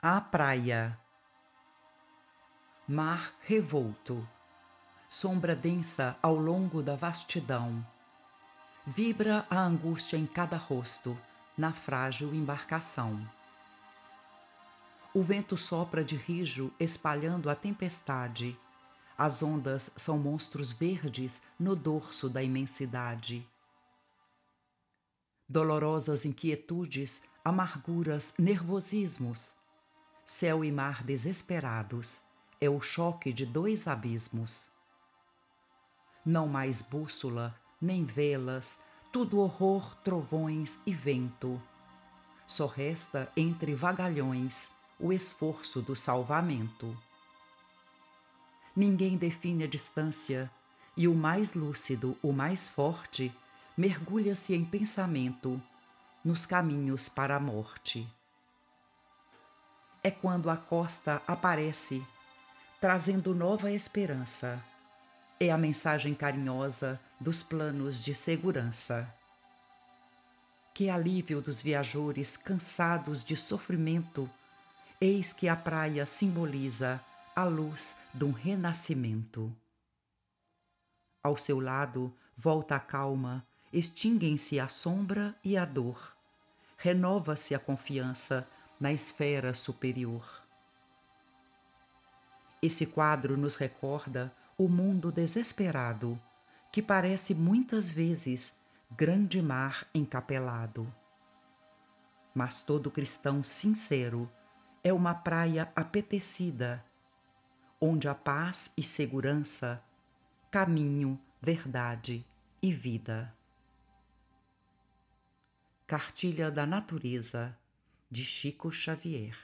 A praia. Mar revolto. Sombra densa ao longo da vastidão. Vibra a angústia em cada rosto, na frágil embarcação. O vento sopra de rijo, espalhando a tempestade. As ondas são monstros verdes no dorso da imensidade. Dolorosas inquietudes, amarguras, nervosismos. Céu e mar desesperados, é o choque de dois abismos. Não mais bússola, nem velas, tudo horror, trovões e vento. Só resta entre vagalhões o esforço do salvamento. Ninguém define a distância, e o mais lúcido, o mais forte, mergulha-se em pensamento nos caminhos para a morte. É quando a costa aparece, trazendo nova esperança. É a mensagem carinhosa dos planos de segurança. Que alívio dos viajores cansados de sofrimento Eis que a praia simboliza a luz de um renascimento. Ao seu lado volta a calma, extinguem-se a sombra e a dor, renova-se a confiança na esfera superior. Esse quadro nos recorda o mundo desesperado, que parece muitas vezes grande mar encapelado. Mas todo cristão sincero é uma praia apetecida, onde a paz e segurança, caminho, verdade e vida. Cartilha da Natureza, de Chico Xavier.